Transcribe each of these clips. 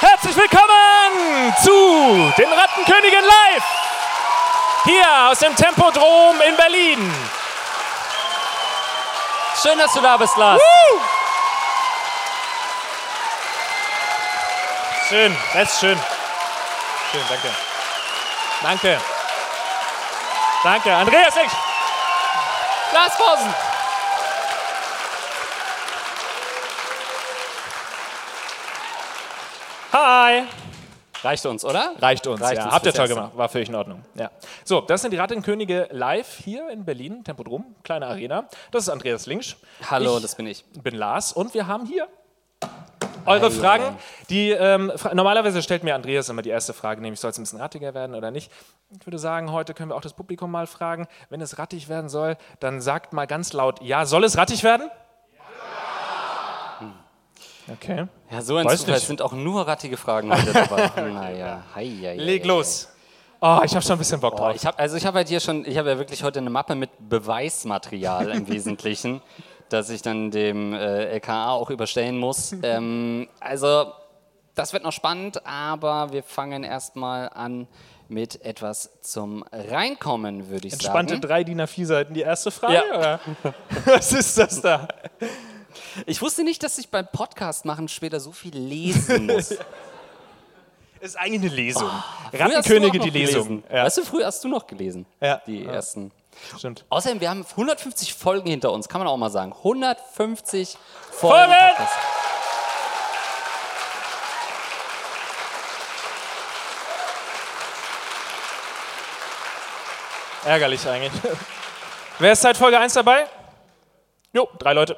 Herzlich willkommen zu den Rattenkönigen live. Hier aus dem Tempodrom in Berlin. Schön, dass du da bist, Lars. Schön, das ist schön. Schön, danke. Danke. Danke. Andreas Eck. Lars Pausen. Hi. Reicht uns, oder? Reicht uns, Reicht ja. uns Habt ihr toll Erste. gemacht. War völlig in Ordnung. Ja. So, das sind die Rattenkönige live hier in Berlin, Tempodrom, kleine Arena. Das ist Andreas Linksch. Hallo, ich das bin ich. bin Lars und wir haben hier eure Hi, Fragen. Die, ähm, fra normalerweise stellt mir Andreas immer die erste Frage, nämlich soll es ein bisschen rattiger werden oder nicht. Ich würde sagen, heute können wir auch das Publikum mal fragen. Wenn es rattig werden soll, dann sagt mal ganz laut, ja, soll es rattig werden? Ja. Okay. Ja, so ein Weiß Zufall sind auch nur rattige Fragen heute dabei. naja, hei, hei, Leg los. Oh, ich habe schon ein bisschen Bock drauf. Oh, ich habe also ich habe halt hier schon, ich habe ja wirklich heute eine Mappe mit Beweismaterial im Wesentlichen, das ich dann dem äh, LKA auch überstellen muss. ähm, also das wird noch spannend, aber wir fangen erstmal an mit etwas zum Reinkommen, würde ich Entspannte sagen. drei DIN A4-Seiten. Die erste Frage? Ja. Was ist das da? Ich wusste nicht, dass ich beim Podcast machen später so viel lesen muss. Ist eigentlich eine Lesung. Du Rattenkönige, die Lesung. Ja, Weißt du, früher hast du noch gelesen. Ja. Die Ja. ersten. stimmt. Außerdem, wir haben 150 Folgen hinter uns, kann man auch mal sagen. 150 Folgen. Folgen! Ärgerlich eigentlich. Wer ist seit Folge 1 dabei? Jo, drei Leute.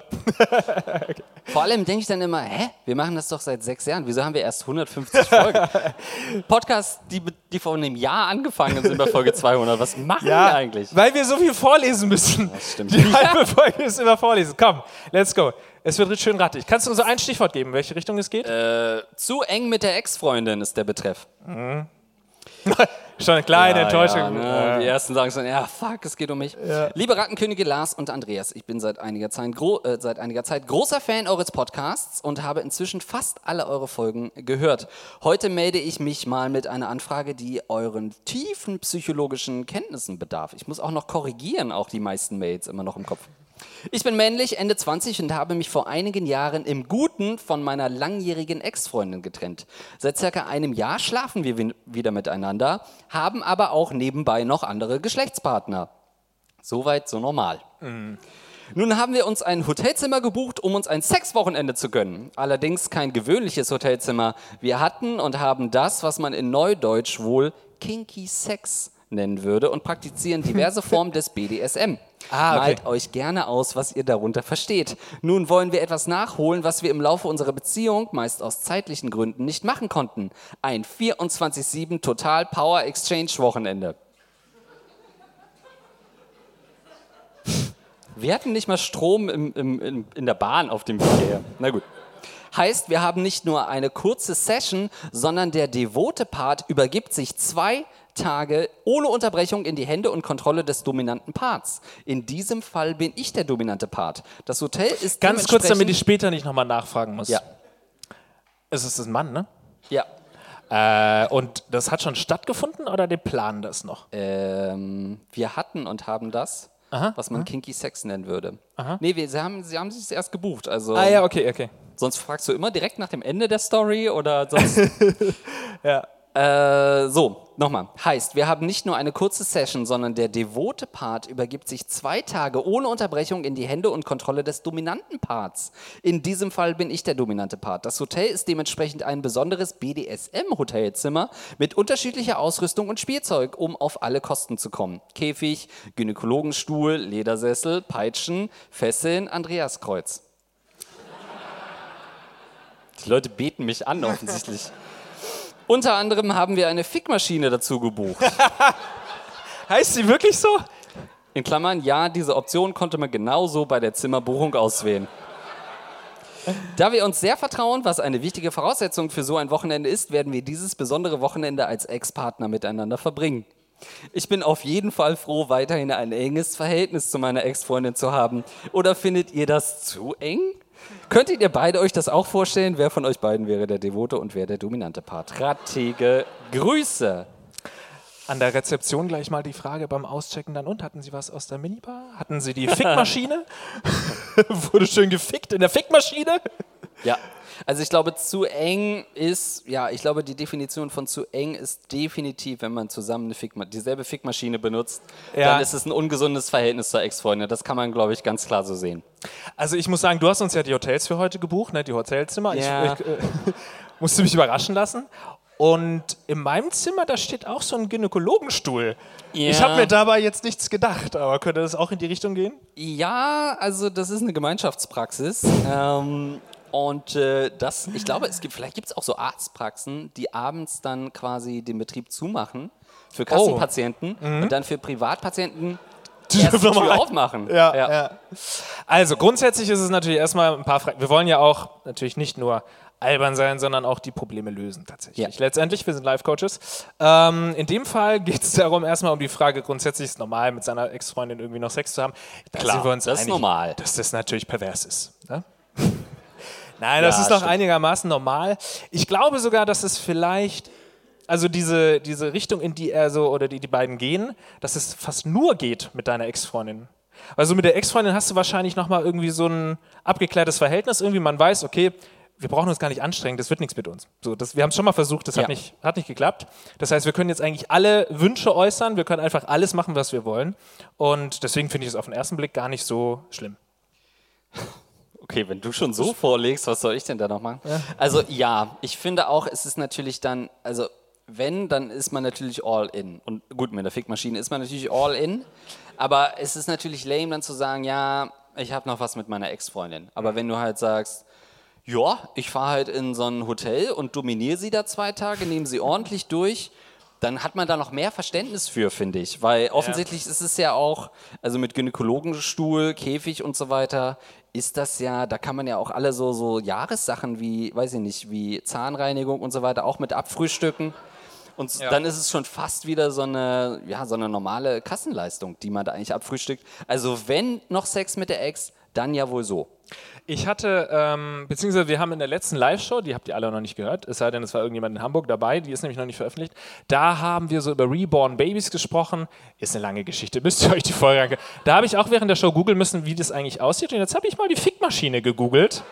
Vor allem denke ich dann immer, hä, wir machen das doch seit sechs Jahren. Wieso haben wir erst 150 Folgen? Podcasts, die, die vor einem Jahr angefangen sind bei Folge 200. Was machen wir eigentlich? weil wir so viel vorlesen müssen. stimmt. Die halbe Folge ist immer vorlesen. Komm, let's go. Es wird schön rattig. Kannst du uns so ein Stichwort geben, welche Richtung es geht? Äh, zu eng mit der Ex-Freundin ist der Betreff. Schon eine kleine Ja, Enttäuschung. Ja, ne? Die ersten sagen schon, ja, fuck, es geht um mich. Liebe Rattenkönige Lars und Andreas, ich bin seit einiger, Zeit äh, seit einiger Zeit großer Fan eures Podcasts und habe inzwischen fast alle eure Folgen gehört. Heute melde ich mich mal mit einer Anfrage, die euren tiefen psychologischen Kenntnissen bedarf. Ich muss auch noch korrigieren, auch die meisten Mails immer noch im Kopf. Ich bin männlich, Ende 20 und habe mich vor einigen Jahren im Guten von meiner langjährigen Ex-Freundin getrennt. Seit circa einem Jahr schlafen wir wieder miteinander, haben aber auch nebenbei noch andere Geschlechtspartner. Soweit so normal. Nun haben wir uns ein Hotelzimmer gebucht, um uns ein Sexwochenende zu gönnen. Allerdings kein gewöhnliches Hotelzimmer. Wir hatten und haben das, was man in Neudeutsch wohl Kinky Sex nennen würde und praktizieren diverse Formen des BDSM. Ah, okay. Malt euch gerne aus, was ihr darunter versteht. Nun wollen wir etwas nachholen, was wir im Laufe unserer Beziehung, meist aus zeitlichen Gründen, nicht machen konnten. Ein 24-7 Total Power Exchange Wochenende. Wir hatten nicht mal Strom im, im, im, in der Bahn auf dem Weg hierher. Na gut. Heißt, wir haben nicht nur eine kurze Session, sondern der devote Part übergibt sich zwei Tage ohne Unterbrechung in die Hände und Kontrolle des dominanten Parts. In diesem Fall bin ich der dominante Part. Das Hotel ist Ganz kurz, damit ich später nicht nochmal nachfragen muss. Ja, Es ist ein Mann, ne? ja. Äh, und das hat schon stattgefunden oder die planen das noch? Ähm, wir hatten und haben das, was man Kinky Sex nennen würde. Nee, wir, sie, haben, sie haben sich erst gebucht. Also Ah ja, okay, okay. Sonst fragst du immer direkt nach dem Ende der Story oder sonst. Ja. äh, so, nochmal. Heißt, wir haben nicht nur eine kurze Session, sondern der devote Part übergibt sich zwei Tage ohne Unterbrechung in die Hände und Kontrolle des dominanten Parts. In diesem Fall bin ich der dominante Part. Das Hotel ist dementsprechend ein besonderes BDSM-Hotelzimmer mit unterschiedlicher Ausrüstung und Spielzeug, um auf alle Kosten zu kommen. Käfig, Gynäkologenstuhl, Ledersessel, Peitschen, Fesseln, Andreaskreuz. Die Leute beten mich an, offensichtlich. Unter anderem haben wir eine Fickmaschine dazu gebucht. Heißt sie wirklich so? In Klammern, ja, diese Option konnte man genauso bei der Zimmerbuchung auswählen. Da wir uns sehr vertrauen, was eine wichtige Voraussetzung für so ein Wochenende ist, werden wir dieses besondere Wochenende als Ex-Partner miteinander verbringen. Ich bin auf jeden Fall froh, weiterhin ein enges Verhältnis zu meiner Ex-Freundin zu haben. Oder findet ihr das zu eng? Könntet ihr beide euch das auch vorstellen? Wer von euch beiden wäre der devote und wer der dominante Part? Rattige Grüße. An der Rezeption gleich mal die Frage beim Auschecken dann und hatten Sie was aus der Minibar? Hatten Sie die Fickmaschine? Wurde schön gefickt in der Fickmaschine? Ja. Also ich glaube, zu eng ist, ja, ich glaube, die Definition von zu eng ist definitiv, wenn man zusammen eine Fickma dieselbe Fickmaschine benutzt, ja. dann ist es ein ungesundes Verhältnis zur Ex-Freundin. Das kann man, glaube ich, ganz klar so sehen. Also ich muss sagen, du hast uns ja die Hotels für heute gebucht, ne, die Hotelzimmer. Ja. Ich, ich äh, musste mich überraschen lassen. Und in meinem Zimmer, da steht auch so ein Gynäkologenstuhl. Ja. Ich habe mir dabei jetzt nichts gedacht, aber könnte das auch in die Richtung gehen? Ja, also das ist eine Gemeinschaftspraxis. ähm, und äh, das, ich glaube, es gibt, vielleicht gibt es auch so Arztpraxen, die abends dann quasi den Betrieb zumachen für Kassenpatienten oh. mhm. und dann für Privatpatienten die Tür aufmachen. Ja, ja. ja, Also grundsätzlich ist es natürlich erstmal ein paar Fragen. Wir wollen ja auch natürlich nicht nur albern sein, sondern auch die Probleme lösen tatsächlich. Ja. Letztendlich, wir sind Life-Coaches. Ähm, in dem Fall geht es darum, erstmal um die Frage, grundsätzlich ist es normal, mit seiner Ex-Freundin irgendwie noch Sex zu haben. Da Klar, sind wir uns das ist normal. Dass das natürlich pervers ist. Ne? Nein, das ja, ist doch stimmt. einigermaßen normal. Ich glaube sogar, dass es vielleicht, also diese, diese Richtung, in die er so oder die die beiden gehen, dass es fast nur geht mit deiner Ex-Freundin. Also mit der Ex-Freundin hast du wahrscheinlich nochmal irgendwie so ein abgeklärtes Verhältnis. Irgendwie man weiß, okay, wir brauchen uns gar nicht anstrengen, das wird nichts mit uns. So, das, wir haben es schon mal versucht, das ja. hat, nicht, hat nicht geklappt. Das heißt, wir können jetzt eigentlich alle Wünsche äußern, wir können einfach alles machen, was wir wollen. Und deswegen finde ich es auf den ersten Blick gar nicht so schlimm. Okay, wenn du schon so vorlegst, was soll ich denn da noch machen? Ja. Also ja, ich finde auch, es ist natürlich dann, also wenn, dann ist man natürlich all in. Und gut, mit der Fickmaschine ist man natürlich all in. Aber es ist natürlich lame dann zu sagen, ja, ich habe noch was mit meiner Ex-Freundin. Aber wenn du halt sagst, ja, ich fahre halt in so ein Hotel und dominiere sie da zwei Tage, nehme sie ordentlich durch, dann hat man da noch mehr Verständnis für, finde ich. Weil offensichtlich ja. ist es ja auch, also mit Gynäkologenstuhl, Käfig und so weiter, ist das ja, da kann man ja auch alle so, so Jahressachen wie, weiß ich nicht, wie Zahnreinigung und so weiter auch mit abfrühstücken. Und ja. dann ist es schon fast wieder so eine, ja, so eine normale Kassenleistung, die man da eigentlich abfrühstückt. Also wenn noch Sex mit der Ex, dann ja wohl so. Ich hatte, ähm, beziehungsweise wir haben in der letzten Live-Show, die habt ihr alle noch nicht gehört, es sei denn, es war irgendjemand in Hamburg dabei, die ist nämlich noch nicht veröffentlicht, da haben wir so über Reborn Babies gesprochen. Ist eine lange Geschichte, müsst ihr euch die Folge angucken. Da habe ich auch während der Show googeln müssen, wie das eigentlich aussieht. Und jetzt habe ich mal die Fickmaschine gegoogelt.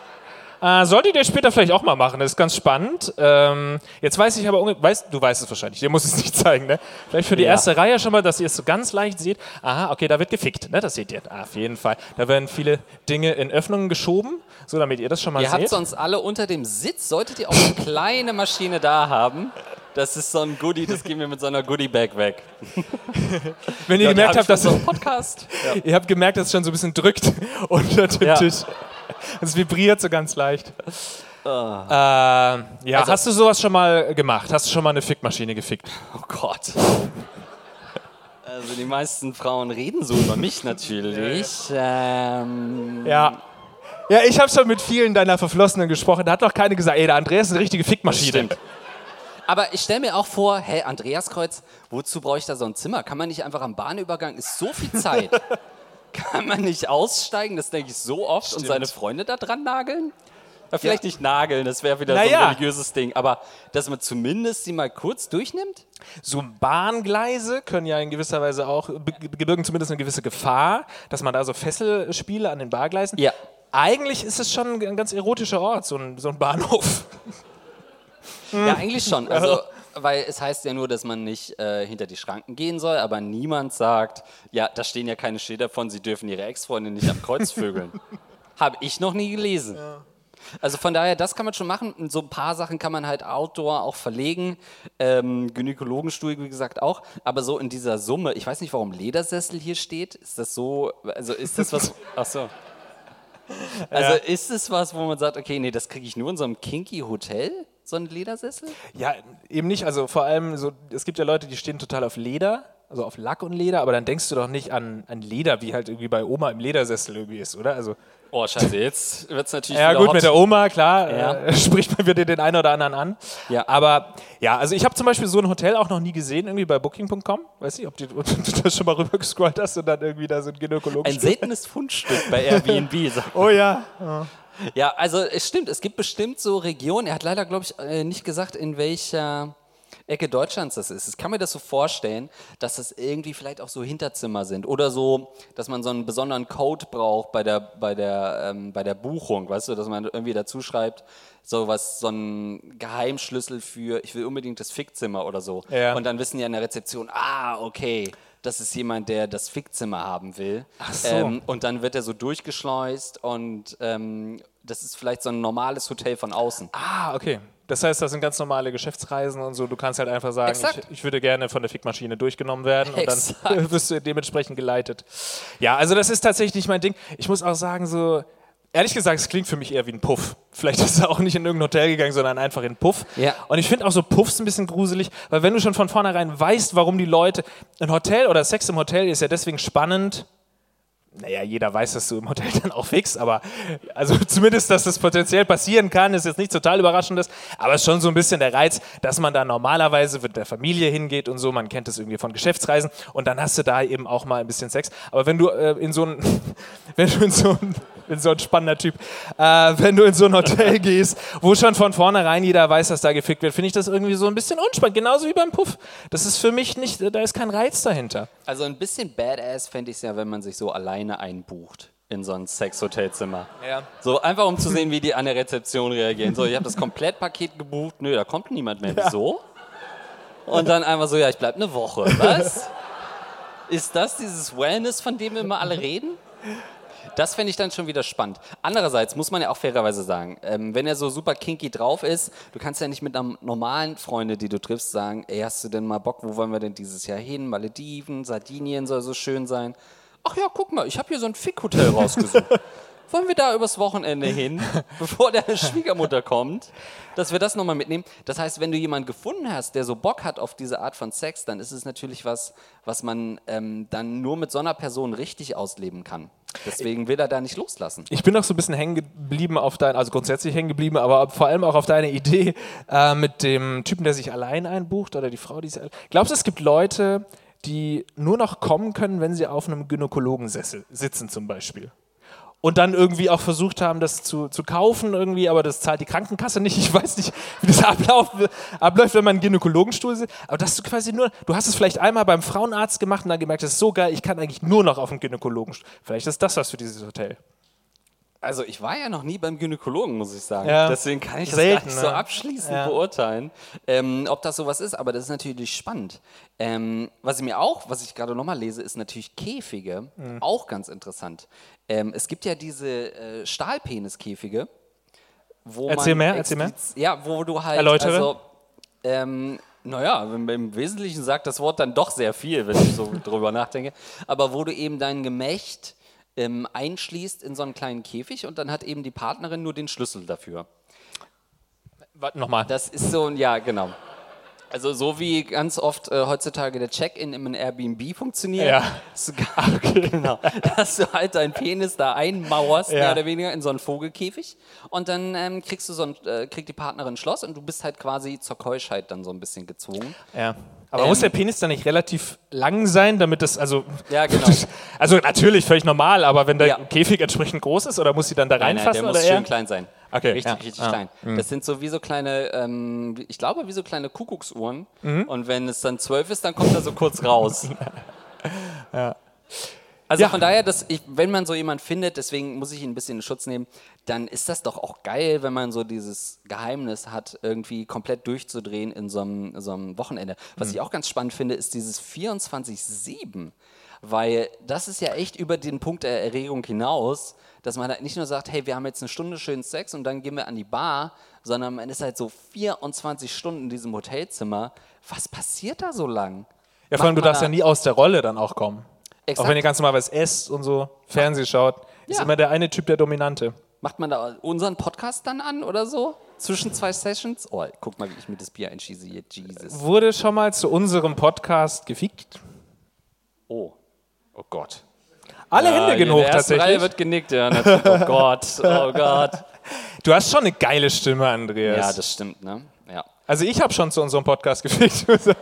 Äh, solltet ihr später vielleicht auch mal machen, das ist ganz spannend. Ähm, jetzt weiß ich aber, weißt, du weißt es wahrscheinlich, dir muss es nicht zeigen, ne? Vielleicht für die ja. erste Reihe schon mal, dass ihr es so ganz leicht seht. Aha, okay, da wird gefickt, ne? Das seht ihr. Ah, auf jeden Fall. Da werden viele Dinge in Öffnungen geschoben, so damit ihr das schon mal ihr seht. Ihr habt sonst alle unter dem Sitz, solltet ihr auch eine kleine Maschine da haben. Das ist so ein Goodie, das gehen wir mit so einer Goodie-Bag weg. Wenn ihr ja, gemerkt habt, dass so Podcast. Ja. Ihr habt gemerkt, dass es schon so ein bisschen drückt unter dem. Tisch. Es vibriert so ganz leicht. Oh. Äh, ja, also, hast du sowas schon mal gemacht? Hast du schon mal eine Fickmaschine gefickt? Oh Gott. Also die meisten Frauen reden so über mich natürlich. Ähm, ja. Ja, ich habe schon mit vielen deiner Verflossenen gesprochen. Da hat noch keine gesagt, ey, der Andreas ist eine richtige Fickmaschine. Stimmt. Aber ich stelle mir auch vor, hey, Andreaskreuz, wozu brauche ich da so ein Zimmer? Kann man nicht einfach am Bahnübergang, ist so viel Zeit. Kann man nicht aussteigen? Das denke ich so oft Stimmt. und seine Freunde da dran nageln? Ja, vielleicht ja. nicht nageln, das wäre wieder naja. so ein religiöses Ding, aber dass man zumindest sie mal kurz durchnimmt? So Bahngleise können ja in gewisser Weise auch, gebirgen zumindest eine gewisse Gefahr, dass man da so Fesselspiele an den Bargleisen. Ja. Eigentlich ist es schon ein ganz erotischer Ort, so ein, so ein Bahnhof. Ja, eigentlich schon. Also weil es heißt ja nur, dass man nicht äh, hinter die Schranken gehen soll, aber niemand sagt, ja, da stehen ja keine Schilder von, sie dürfen ihre Ex-Freundin nicht am Kreuz vögeln. Habe ich noch nie gelesen. Ja. Also von daher, das kann man schon machen. So ein paar Sachen kann man halt outdoor auch verlegen. Ähm, Gynäkologenstuhl, wie gesagt, auch. Aber so in dieser Summe, ich weiß nicht, warum Ledersessel hier steht. Ist das so, also ist das was, ach so. Also ja. ist es was, wo man sagt, okay, nee, das kriege ich nur in so einem kinky Hotel? So ein Ledersessel? Ja, eben nicht. Also vor allem, so, es gibt ja Leute, die stehen total auf Leder, also auf Lack und Leder, aber dann denkst du doch nicht an, an Leder, wie halt irgendwie bei Oma im Ledersessel irgendwie ist, oder? Also Oh, scheiße, jetzt wird es natürlich Ja, gut, hot. mit der Oma, klar, Ja. äh, spricht man wieder den einen oder anderen an. Ja. Aber ja, also ich habe zum Beispiel so ein Hotel auch noch nie gesehen, irgendwie bei Booking.com. Weiß nicht, ob, die, ob du das schon mal rübergescrollt hast und dann irgendwie da so ein Gynäkologen. Ein seltenes Fundstück bei Airbnb. sagt oh ja. Ja, also es stimmt, es gibt bestimmt so Regionen, er hat leider, glaube ich, äh, nicht gesagt, in welcher Ecke Deutschlands das ist. Ich kann mir das so vorstellen, dass das irgendwie vielleicht auch so Hinterzimmer sind oder so, dass man so einen besonderen Code braucht bei der, bei der, ähm, bei der Buchung, weißt du, dass man irgendwie dazu schreibt, so was, so ein Geheimschlüssel für, ich will unbedingt das Fickzimmer oder so. Ja. Und dann wissen die an der Rezeption, ah, okay, das ist jemand, der das Fickzimmer haben will. Ach so. Ähm, und dann wird er so durchgeschleust und ähm, das ist vielleicht so ein normales Hotel von außen. Ah, okay. Das heißt, das sind ganz normale Geschäftsreisen und so. Du kannst halt einfach sagen, ich, ich würde gerne von der Fickmaschine durchgenommen werden und Exakt. dann wirst du dementsprechend geleitet. Ja, also das ist tatsächlich nicht mein Ding. Ich muss auch sagen, so, ehrlich gesagt, es klingt für mich eher wie ein Puff. Vielleicht ist er auch nicht in irgendein Hotel gegangen, sondern einfach in einen Puff. Ja. Und ich finde auch so Puffs ein bisschen gruselig, weil wenn du schon von vornherein weißt, warum die Leute, ein Hotel oder Sex im Hotel ist ja deswegen spannend, naja, jeder weiß, dass du im Hotel dann auch fixst, aber also zumindest, dass das potenziell passieren kann, ist jetzt nicht total überraschendes, aber es ist schon so ein bisschen der Reiz, dass man da normalerweise mit der Familie hingeht und so, man kennt es irgendwie von Geschäftsreisen und dann hast du da eben auch mal ein bisschen Sex. Aber wenn du äh, in so ein, wenn du in so ein bin so ein spannender Typ. Äh, wenn du in so ein Hotel gehst, wo schon von vornherein jeder weiß, dass da gefickt wird, finde ich das irgendwie so ein bisschen unspannend. Genauso wie beim Puff. Das ist für mich nicht, da ist kein Reiz dahinter. Also ein bisschen badass fände ich es ja, wenn man sich so alleine einbucht in so ein Sexhotelzimmer. Ja. So einfach um zu sehen, wie die an der Rezeption reagieren. So, ich habe das Komplettpaket gebucht. Nö, da kommt niemand mehr. Wieso? Und dann einfach so, ja, ich bleib eine Woche. Was? Ist das dieses Wellness, von dem immer alle reden? Das fände ich dann schon wieder spannend. Andererseits muss man ja auch fairerweise sagen, ähm, wenn er so super kinky drauf ist, du kannst ja nicht mit einem normalen Freunde, die du triffst, sagen, ey, hast du denn mal Bock, wo wollen wir denn dieses Jahr hin? Malediven, Sardinien soll so schön sein. Ach ja, guck mal, ich habe hier so ein Fick-Hotel rausgesucht. Wollen wir da übers Wochenende hin, bevor deine Schwiegermutter kommt, dass wir das nochmal mitnehmen? Das heißt, wenn du jemanden gefunden hast, der so Bock hat auf diese Art von Sex, dann ist es natürlich was, was man ähm, dann nur mit so einer Person richtig ausleben kann. Deswegen will er da nicht loslassen. Ich bin noch so ein bisschen hängen geblieben auf dein, also grundsätzlich hängen geblieben, aber vor allem auch auf deine Idee äh, mit dem Typen, der sich allein einbucht oder die Frau, die sich. Glaubst du, es gibt Leute, die nur noch kommen können, wenn sie auf einem Gynäkologensessel sitzen zum Beispiel? Und dann irgendwie auch versucht haben, das zu, zu kaufen irgendwie, aber das zahlt die Krankenkasse nicht. Ich weiß nicht, wie das ablauf, abläuft, wenn man einen Gynäkologenstuhl sitzt. Aber dass du quasi nur, du hast es vielleicht einmal beim Frauenarzt gemacht und dann gemerkt, das ist so geil, ich kann eigentlich nur noch auf dem Gynäkologenstuhl. Vielleicht ist das was für dieses Hotel. Also ich war ja noch nie beim Gynäkologen, muss ich sagen. Ja. Deswegen kann ich das Selten, gar nicht so ne? abschließend Ja. beurteilen, ähm, ob das sowas ist. Aber das ist natürlich spannend. Ähm, was ich mir auch, was ich gerade nochmal lese, ist natürlich Käfige. Mhm. Auch ganz interessant. Ähm, es gibt ja diese äh, Stahlpeniskäfige, wo Erzähl man mehr, erzähl mehr. Ja, wo du halt Erläutere. also ähm, naja, im im Wesentlichen sagt das Wort dann doch sehr viel, wenn ich so drüber nachdenke. Aber wo du eben dein Gemächt ähm, einschließt in so einen kleinen Käfig und dann hat eben die Partnerin nur den Schlüssel dafür. Warte nochmal. Das ist so, ein- ja, genau. Also so wie ganz oft äh, heutzutage der Check-in im Airbnb funktioniert. Ja. Sogar, genau. Dass du halt deinen Penis da einmauerst, Ja. mehr oder weniger, in so einen Vogelkäfig. Und dann ähm, kriegst du so ein, äh, kriegt die Partnerin ein Schloss und du bist halt quasi zur Keuschheit dann so ein bisschen gezwungen. Ja. Aber Ähm, muss der Penis dann nicht relativ lang sein, damit das, also. Ja, genau. Also natürlich völlig normal, aber wenn der Ja. Käfig entsprechend groß ist, oder muss sie dann da Nein, nein, reinfassen? der oder muss eher? schön klein sein. Okay, Richtig, ja. richtig klein. Das sind so wie so kleine, ähm, ich glaube, wie so kleine Kuckucksuhren. Mhm. Und wenn es dann zwölf ist, dann kommt er so kurz raus. Also Ja. von daher, dass ich, wenn man so jemanden findet, deswegen muss ich ihn ein bisschen in Schutz nehmen, dann ist das doch auch geil, wenn man so dieses Geheimnis hat, irgendwie komplett durchzudrehen in so einem, so einem Wochenende. Was Mhm. ich auch ganz spannend finde, ist dieses 24-7. Weil das ist ja echt über den Punkt der Erregung hinaus, dass man halt nicht nur sagt, hey, wir haben jetzt eine Stunde schönen Sex und dann gehen wir an die Bar, sondern man ist halt so 24 Stunden in diesem Hotelzimmer. Was passiert da so lang? Ja, vor allem, du darfst ja nie aus der Rolle dann auch kommen. Exakt. Auch wenn ihr ganz normal was esst und so, Fernsehen schaut, ist Ja. immer der eine Typ der Dominante. Macht man da unseren Podcast dann an oder so? Zwischen zwei Sessions? Oh, guck mal, wie ich mir das Bier einschieße hier. Jesus. Wurde schon mal zu unserem Podcast gefickt? Oh. Oh Gott. Alle Ja, Hände ersten tatsächlich. Reihe wird genickt, ja. Oh Gott, oh Gott. Du hast schon eine geile Stimme, Andreas. Ja, das stimmt, ne? Ja. also ich habe schon zu unserem Podcast gefickt.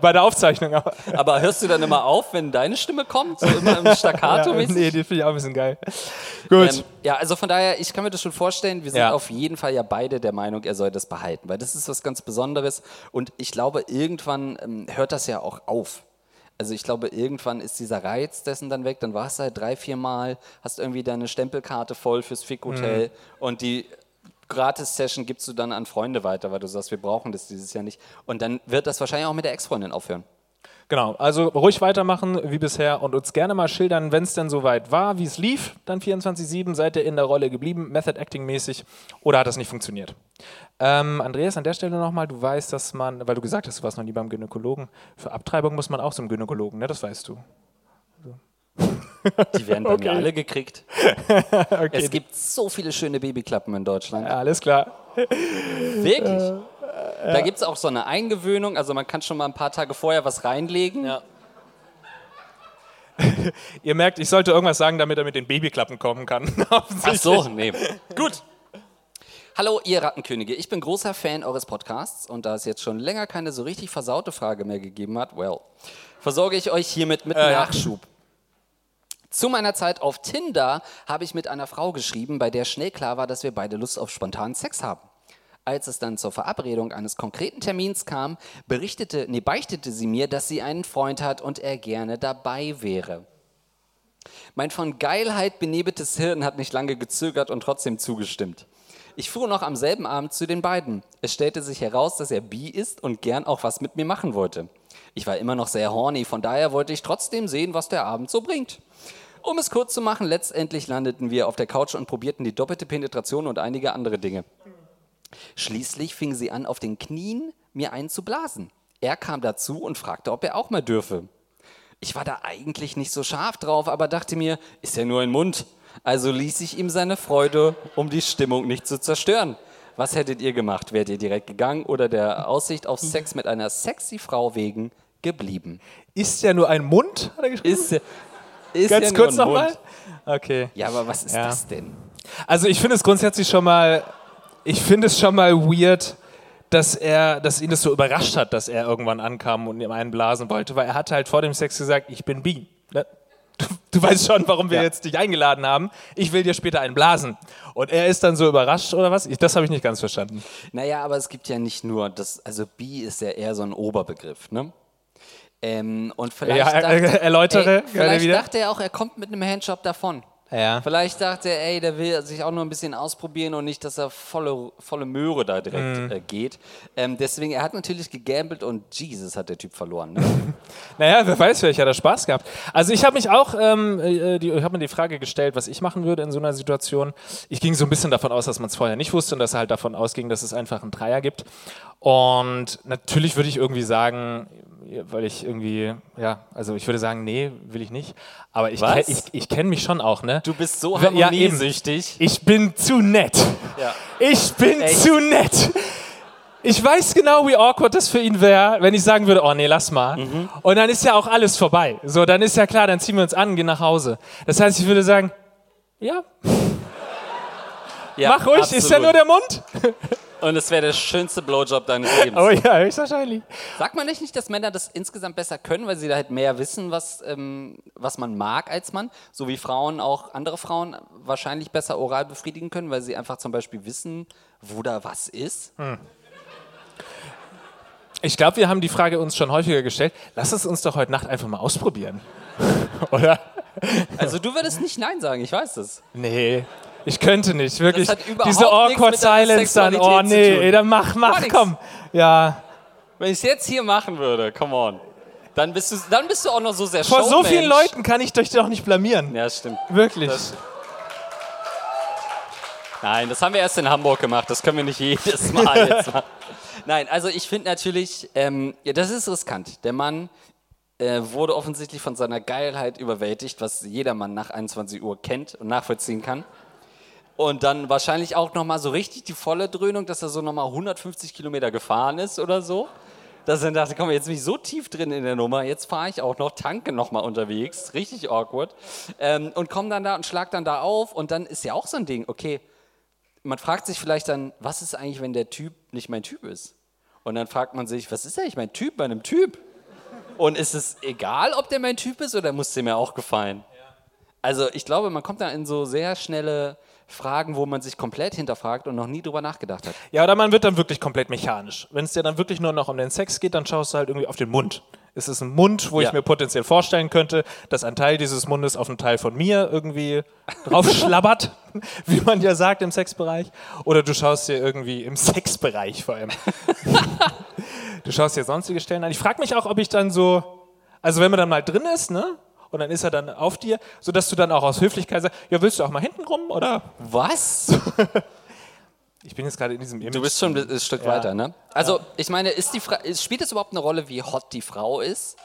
Bei der Aufzeichnung. Aber, Aber hörst du dann immer auf, wenn deine Stimme kommt? So immer im Staccato ja, nee, die finde ich auch ein bisschen geil. Gut. Ähm, ja, also von daher, ich kann mir das schon vorstellen, wir sind Ja. auf jeden Fall ja beide der Meinung, er soll das behalten, weil das ist was ganz Besonderes und ich glaube, irgendwann ähm, hört das ja auch auf. Also ich glaube, irgendwann ist dieser Reiz dessen dann weg, dann warst du halt drei, vier Mal, hast irgendwie deine Stempelkarte voll fürs Fick-Hotel Mhm. und die Gratis-Session gibst du dann an Freunde weiter, weil du sagst, wir brauchen das dieses Jahr nicht. Und dann wird das wahrscheinlich auch mit der Ex-Freundin aufhören. Genau, also ruhig weitermachen wie bisher und uns gerne mal schildern, wenn es denn soweit war, wie es lief. Dann 24-7, seid ihr in der Rolle geblieben, Method Acting mäßig oder hat das nicht funktioniert? Ähm, Andreas, an der Stelle nochmal, du weißt, dass man, weil du gesagt hast, du warst noch nie beim Gynäkologen, für Abtreibung muss man auch zum Gynäkologen, ne? Das weißt du. Die werden bei mir Okay. alle gekriegt. Es gibt so viele schöne Babyklappen in Deutschland. Ja, alles klar. Wirklich? Da gibt es auch so eine Eingewöhnung, also man kann schon mal ein paar Tage vorher was reinlegen. Ja. Ihr merkt, ich sollte irgendwas sagen, damit er mit den Babyklappen kommen kann. Ach so, nee. Gut. Hallo, ihr Rattenkönige. Ich bin großer Fan eures Podcasts und da es jetzt schon länger keine so richtig versaute Frage mehr gegeben hat, well, versorge ich euch hiermit mit ja. Nachschub. Zu meiner Zeit auf Tinder habe ich mit einer Frau geschrieben, bei der schnell klar war, dass wir beide Lust auf spontanen Sex haben. Als es dann zur Verabredung eines konkreten Termins kam, berichtete, nee, beichtete sie mir, dass sie einen Freund hat und er gerne dabei wäre. Mein von Geilheit benebeltes Hirn hat nicht lange gezögert und trotzdem zugestimmt. Ich fuhr noch am selben Abend zu den beiden. Es stellte sich heraus, dass er bi ist und gern auch was mit mir machen wollte. Ich war immer noch sehr horny, von daher wollte ich trotzdem sehen, was der Abend so bringt. Um es kurz zu machen, letztendlich landeten wir auf der Couch und probierten die doppelte Penetration und einige andere Dinge. Schließlich fing sie an, auf den Knien mir einen zu blasen. Er kam dazu und fragte, ob er auch mal dürfe. Ich war da eigentlich nicht so scharf drauf, aber dachte mir, ist ja nur ein Mund. Also ließ ich ihm seine Freude, um die Stimmung nicht zu zerstören. Was hättet ihr gemacht? Wärt ihr direkt gegangen oder der Aussicht auf Sex mit einer sexy Frau wegen geblieben? Ist ja nur ein Mund, hat er geschrieben. Ist, ja- ist Ganz ja kurz nochmal. Okay. Ja, aber was ist Ja. das denn? Also ich finde es grundsätzlich schon mal, ich finde es schon mal weird, dass er, dass ihn das so überrascht hat, dass er irgendwann ankam und ihm einen blasen wollte, weil er hat halt vor dem Sex gesagt, ich bin bi. Ne? Du, du weißt schon, warum wir Ja. jetzt dich eingeladen haben. Ich will dir später einen blasen. Und er ist dann so überrascht oder was? Ich, das habe ich nicht ganz verstanden. Naja, aber es gibt ja nicht nur das, also bi ist ja eher so ein Oberbegriff, ne? Ähm, und vielleicht Ja, er- dachte, erläutere ey, vielleicht dachte er auch, er kommt mit einem Handjob davon. Ja. Vielleicht dachte er, ey, der will sich auch nur ein bisschen ausprobieren und nicht, dass er volle, volle Möhre da direkt Mhm. äh, geht. Ähm, deswegen, er hat natürlich gegambelt und Jesus hat der Typ verloren. Ne? Naja, wer weiß, vielleicht hat er Spaß gehabt. Also ich habe mich auch, ähm, äh, die, ich habe mir die Frage gestellt, was ich machen würde in so einer Situation. Ich ging so ein bisschen davon aus, dass man es vorher nicht wusste und dass er halt davon ausging, dass es einfach einen Dreier gibt. Und natürlich würde ich irgendwie sagen, weil ich irgendwie, ja, also ich würde sagen, nee, will ich nicht. Aber ich, kenn- ich, ich kenne mich schon auch, ne? Du bist so Ja, harmoniesüchtig. Ich bin zu nett. Ja. Ich bin Echt? zu nett. Ich weiß genau, wie awkward das für ihn wäre, wenn ich sagen würde, oh nee, lass mal. Mhm. Und dann ist ja auch alles vorbei. So, dann ist ja klar, dann ziehen wir uns an und gehen nach Hause. Das heißt, ich würde sagen, ja, Ja, mach ruhig, ist ja absolut. nur der Mund. Und es wäre der schönste Blowjob deines Lebens. Oh ja, höchstwahrscheinlich. Sagt man nicht, nicht, dass Männer das insgesamt besser können, weil sie da halt mehr wissen, was, ähm, was man mag als Mann? So wie Frauen auch andere Frauen wahrscheinlich besser oral befriedigen können, weil sie einfach zum Beispiel wissen, wo da was ist? Ich glaube, wir haben die Frage uns schon häufiger gestellt. Lass es uns doch heute Nacht einfach mal ausprobieren. Oder? Also du würdest nicht Nein sagen, ich weiß das. Nee. Ich könnte nicht, wirklich. Diese awkward Silence dann. Oh nee, ey, dann mach, mach, Gar komm. Ja. Wenn ich es jetzt hier machen würde, come on, dann bist du, dann bist du auch noch so sehr Vor so vielen Leuten kann ich dich doch nicht blamieren. Ja, stimmt. Wirklich. Das- Nein, das haben wir erst in Hamburg gemacht. Das können wir nicht jedes Mal jetzt machen. Nein, also ich finde natürlich, ähm, ja, das ist riskant. Der Mann äh, wurde offensichtlich von seiner Geilheit überwältigt, was jeder Mann nach 21 Uhr kennt und nachvollziehen kann. Und dann wahrscheinlich auch nochmal so richtig die volle Dröhnung, dass er so nochmal 150 Kilometer gefahren ist oder so. dass er dachte, komm, jetzt bin ich so tief drin in der Nummer, jetzt fahre ich auch noch, tanke nochmal unterwegs, richtig awkward. Ähm, und komme dann da und schlag dann da auf und dann ist ja auch so ein Ding, okay, man fragt sich vielleicht dann, was ist eigentlich, wenn der Typ nicht mein Typ ist? Und dann fragt man sich, was ist eigentlich mein Typ bei einem Typ? Und ist es egal, ob der mein Typ ist oder muss dem ja auch gefallen? Also ich glaube, man kommt da in so sehr schnelle Fragen, wo man sich komplett hinterfragt und noch nie drüber nachgedacht hat. Ja, oder man wird dann wirklich komplett mechanisch. Wenn es dir dann wirklich nur noch um den Sex geht, dann schaust du halt irgendwie auf den Mund. Es ist ein Mund, wo Ja. ich mir potenziell vorstellen könnte, dass ein Teil dieses Mundes auf einen Teil von mir irgendwie drauf schlabbert, wie man ja sagt im Sexbereich. Oder du schaust dir irgendwie im Sexbereich vor allem. du schaust dir sonstige Stellen an. Ich frage mich auch, ob ich dann so, also wenn man dann mal drin ist, ne? Und dann ist er dann auf dir, sodass du dann auch aus Höflichkeit sagst, ja, willst du auch mal hinten rum? Oder Was? ich bin jetzt gerade in diesem Image. Du bist schon ein Stück Ja. weiter, ne? Also, ich meine, ist die Fra spielt es überhaupt eine Rolle, wie hot die Frau ist?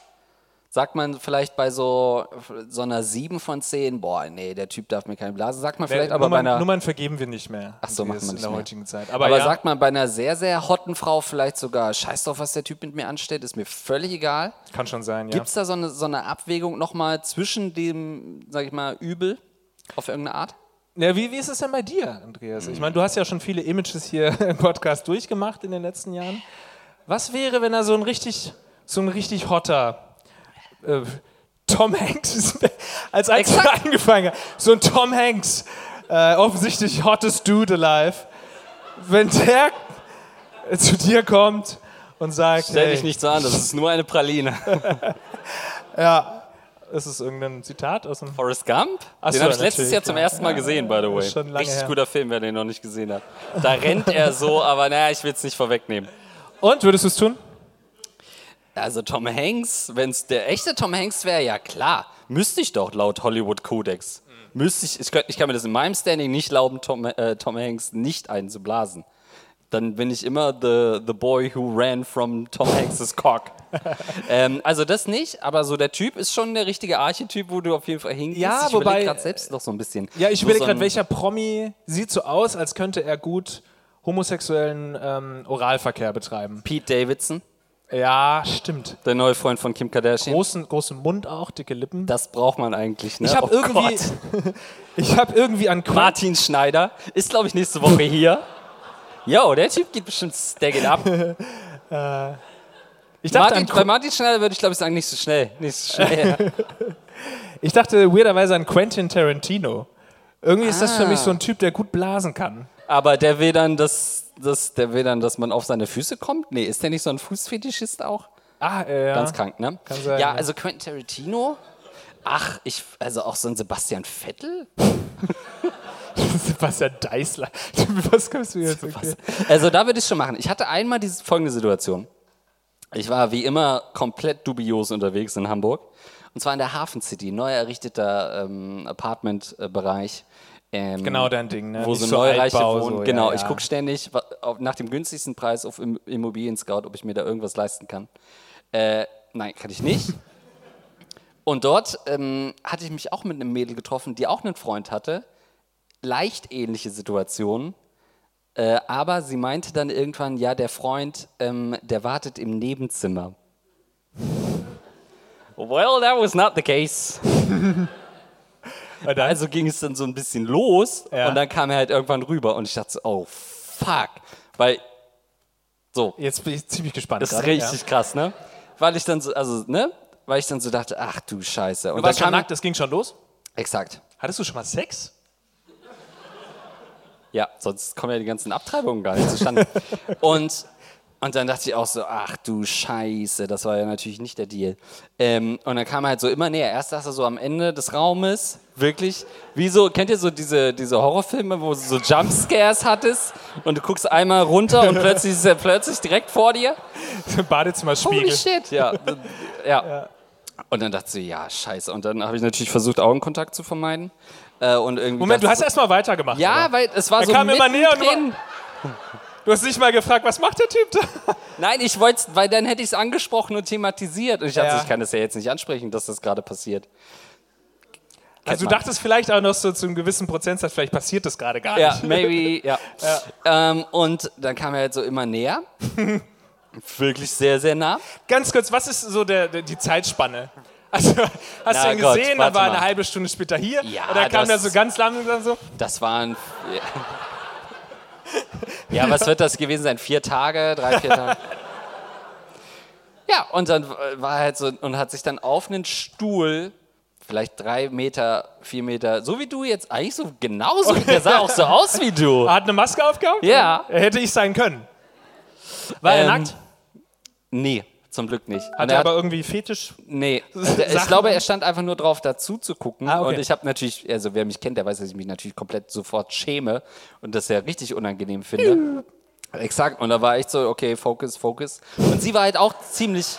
Sagt man vielleicht bei so, so einer 7 von 10, boah, nee, der Typ darf mir keine Blase. Sagt man vielleicht aber bei Nummern, einer. Nummern vergeben wir nicht mehr. Ach so, macht man in nicht der mehr. heutigen Zeit. aber Aber, ja, sagt man bei einer sehr, sehr hotten Frau vielleicht sogar, scheiß drauf, was der Typ mit mir anstellt, ist mir völlig egal. kann schon sein, ja. Gibt es da so eine, so eine Abwägung nochmal zwischen dem, sag ich mal, Übel auf irgendeine Art? Ja, wie, wie ist es denn bei dir, Andreas? Ich meine, du hast ja schon viele Images hier im Podcast durchgemacht in den letzten Jahren. Was wäre, wenn er so ein richtig, so ein richtig hotter äh, Tom Hanks als einziger Exakt. angefangen hat. So ein Tom Hanks, äh, offensichtlich hottest Dude alive. Wenn der zu dir kommt und sagt, Stell hey, dich nicht so an, das ist nur eine Praline. ja, ist es irgendein Zitat aus dem Forrest Gump? Ach den so, habe ich letztes Jahr zum ja. ersten Mal gesehen, by the way. ist schon lange Richtig her. guter Film, wer den noch nicht gesehen hat. Da rennt er so, aber naja, ich will es nicht vorwegnehmen. Und, würdest du es tun? Also Tom Hanks, wenn es der echte Tom Hanks wäre, ja klar, müsste ich doch laut Hollywood Codex. Müsste ich, ich, könnt, ich kann mir das in meinem Standing nicht erlauben, Tom, äh, Tom Hanks nicht einzublasen. Dann bin ich immer the, the boy who ran from Tom Hanks' cock. ähm, also das nicht, aber so der Typ ist schon der richtige Archetyp, wo du auf jeden Fall hingehst. Ja, ich wobei- gerade selbst noch so ein bisschen. Ja, ich überlege so gerade, welcher Promi sieht so aus, als könnte er gut homosexuellen ähm, Oralverkehr betreiben. Pete Davidson, Ja, stimmt. der neue Freund von Kim Kardashian. Großen, großen Mund auch, dicke Lippen. Das braucht man eigentlich, ne? ich habe Oh irgendwie, ich habe irgendwie an Quentin, Martin Schneider ist, glaube ich, nächste Woche hier. Jo, der Typ geht bestimmt, geht ab. ich dachte, Martin, bei Martin Schneider würde ich, glaube ich, sagen, nicht so schnell. Nicht so schnell. ich dachte weirderweise an Quentin Tarantino. Irgendwie ist das für Ah. mich so ein Typ, der gut blasen kann. Aber der will dann, dass, dass, der will dann, dass man auf seine Füße kommt? Nee, ist der nicht so ein Fußfetischist auch? Ah, äh, ja. Ganz krank, ne? Kann sein, ja, ja. also Quentin Tarantino. Ach, ich, also auch so ein Sebastian Vettel? Sebastian Deißler. Was kommst du jetzt? Okay. Also da würde ich schon machen. Ich hatte einmal diese folgende Situation. Ich war wie immer komplett dubios unterwegs in Hamburg. Und zwar in der Hafen City, neu errichteter ähm, Apartmentbereich. Ähm, Genau dein Ding, ne? Wo Nicht so, Neureiche Altbau, wohnen. so, genau, ja. ich gucke ständig nach dem günstigsten Preis auf Im Immobilien Scout, ob ich mir da irgendwas leisten kann. Äh, nein, kann ich nicht. Und dort ähm, hatte ich mich auch mit einem Mädel getroffen, die auch einen Freund hatte. Leicht ähnliche Situation. Äh, aber sie meinte dann irgendwann, ja, der Freund, ähm, der wartet im Nebenzimmer. Well, that was not the case. Und dann- Also ging es dann so ein bisschen los Ja. und dann kam er halt irgendwann rüber und ich dachte so, oh fuck. Weil, so, Jetzt bin ich ziemlich gespannt. das ist gerade, richtig krass, ne? Weil ich dann so, also, ne? Weil ich dann so dachte, ach du Scheiße. Ja. Und Du warst schon nackt, das ging schon los? exakt. Hattest du schon mal Sex? Ja, sonst kommen ja die ganzen Abtreibungen gar nicht zustande. und, und dann dachte ich auch so, ach du Scheiße, das war ja natürlich nicht der Deal. Ähm, und dann kam er halt so immer näher. Erst saß er so am Ende des Raumes, wirklich, wie so, kennt ihr so diese, diese Horrorfilme, wo du so Jumpscares hattest und du guckst einmal runter und plötzlich ist er plötzlich direkt vor dir? Badezimmerspiegel. Holy shit, ja. ja. Und dann dachte ich, ja, scheiße. Und dann habe ich natürlich versucht, Augenkontakt zu vermeiden. Äh, und irgendwie Moment, du hast erst mal weitergemacht. Ja, oder? weil es war Er so kam immer näher und. Du hast nicht mal gefragt, was macht der Typ da? Nein, ich wollte weil dann hätte ich es angesprochen und thematisiert. Und ich dachte, Ja. ich kann das ja jetzt nicht ansprechen, dass das gerade passiert. Also du man. dachtest vielleicht auch noch so zu einem gewissen Prozentsatz, vielleicht passiert das gerade gar Ja, nicht. maybe, ja. Ähm, und dann kam er halt so immer näher. Wirklich sehr, sehr nah. Ganz kurz, was ist so der, der, die Zeitspanne? Also, hast Na du ihn Gott, gesehen, dann war er eine halbe Stunde später hier? Ja, oder kam das- der so ganz langsam so? Das waren. Ja, was wird das gewesen sein? Vier Tage, drei, vier Tage? Ja, und dann war er halt so und hat sich dann auf einen Stuhl, vielleicht drei Meter, vier Meter, so wie du jetzt, eigentlich so genauso, der sah auch so aus wie du. Er hat eine Maske aufgehabt? Ja. Er hätte ich sein können. War er Ähm, nackt? Nee, zum Glück nicht. Hat er aber irgendwie Fetisch? Nee, also ich glaube, er stand einfach nur drauf, dazu zu gucken. Ah, okay. Und ich habe natürlich, also wer mich kennt, der weiß, dass ich mich natürlich komplett sofort schäme und das ja richtig unangenehm finde. Exakt. Und da war echt so, okay, Focus, Focus. Und sie war halt auch ziemlich,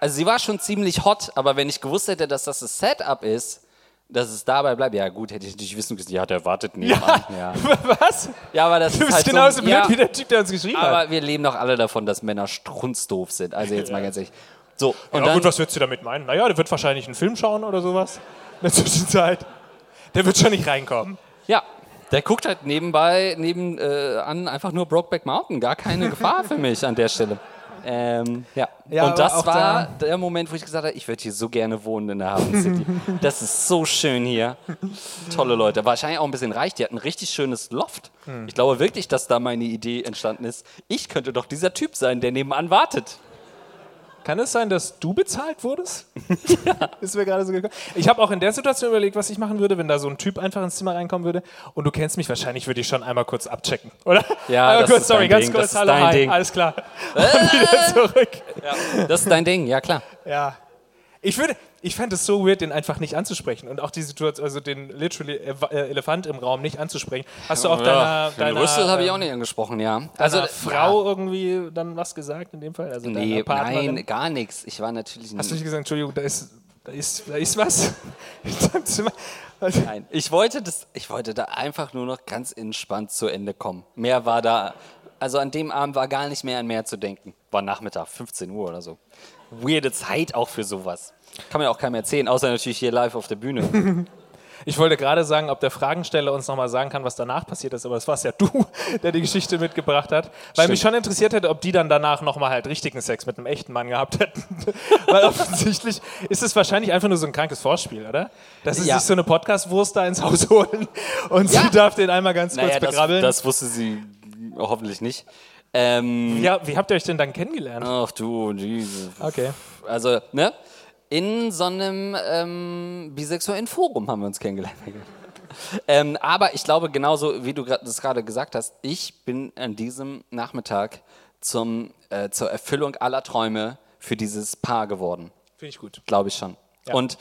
also sie war schon ziemlich hot, aber wenn ich gewusst hätte, dass das das Setup ist, dass es dabei bleibt, ja gut, hätte ich natürlich wissen müssen, ja, der wartet nebenan. Ja, ja. Was? ja aber das Du ist bist halt genauso so, blöd ja, wie der Typ, der uns geschrieben hat. aber wir leben doch alle davon, dass Männer strunzdoof sind. Also jetzt mal ganz ehrlich. So, und ja, dann, gut, was würdest du damit meinen? Naja, der wird wahrscheinlich einen Film schauen oder sowas. In der Zwischenzeit. Der wird schon nicht reinkommen. Ja, der guckt halt nebenbei, neben äh, an einfach nur Brokeback Mountain. Gar keine Gefahr für mich an der Stelle. Ähm, ja. Ja, und das war der Moment, wo ich gesagt habe, ich würde hier so gerne wohnen in der Hafen City. das ist so schön hier. Tolle Leute. Wahrscheinlich auch ein bisschen reich. Die hatten ein richtig schönes Loft. Hm. Ich glaube wirklich, dass da meine Idee entstanden ist. Ich könnte doch dieser Typ sein, der nebenan wartet. Kann es sein, dass du bezahlt wurdest? Ist mir gerade so gekommen. Ich habe auch in der Situation überlegt, was ich machen würde, wenn da so ein Typ einfach ins Zimmer reinkommen würde. Und du kennst mich wahrscheinlich, würde ich schon einmal kurz abchecken, oder? Ja, einmal das kurz, ist sorry, dein ganz Ding, kurz, das ist hallo, dein hi, Ding. alles klar. Und wieder zurück. Das ist dein Ding, ja klar. Ja. Ich würde, ich fände es so weird, den einfach nicht anzusprechen und auch die Situation, also den literally äh, Elefant im Raum nicht anzusprechen. Hast du auch deiner, Den deiner, Rüssel habe ich ähm, auch nicht angesprochen, ja. Also ja. Frau irgendwie dann was gesagt in dem Fall? Also Nee, nein, gar nichts. Ich war natürlich Hast du nicht. gesagt, Entschuldigung, da ist, da ist, da ist was? In deinem Zimmer? Nein, ich wollte, das, ich wollte da einfach nur noch ganz entspannt zu Ende kommen. Mehr war da, also an dem Abend war gar nicht mehr an mehr zu denken. War Nachmittag, 15 Uhr oder so. Weirde Zeit auch für sowas. Kann mir auch keinem erzählen, außer natürlich hier live auf der Bühne. Ich wollte gerade sagen, ob der Fragensteller uns nochmal sagen kann, was danach passiert ist, aber es warst ja du, der die Geschichte mitgebracht hat. Weil mich schon interessiert hätte, ob die dann danach nochmal halt richtigen Sex mit einem echten Mann gehabt hätten. Weil offensichtlich ist es wahrscheinlich einfach nur so ein krankes Vorspiel, oder? Dass sie Ja. sich so eine Podcast-Wurst da ins Haus holen und Ja. sie darf den einmal ganz kurz Naja, das, begrabbeln. das wusste sie hoffentlich nicht. Ähm, ja, wie habt ihr euch denn dann kennengelernt? ach du, Jesus. Okay. Also, ne? In so einem ähm, bisexuellen Forum haben wir uns kennengelernt. ähm, aber ich glaube, genauso wie du das gerade gesagt hast, ich bin an diesem Nachmittag zum, äh, zur Erfüllung aller Träume für dieses Paar geworden. Finde ich gut. Glaube ich schon. Ja. Und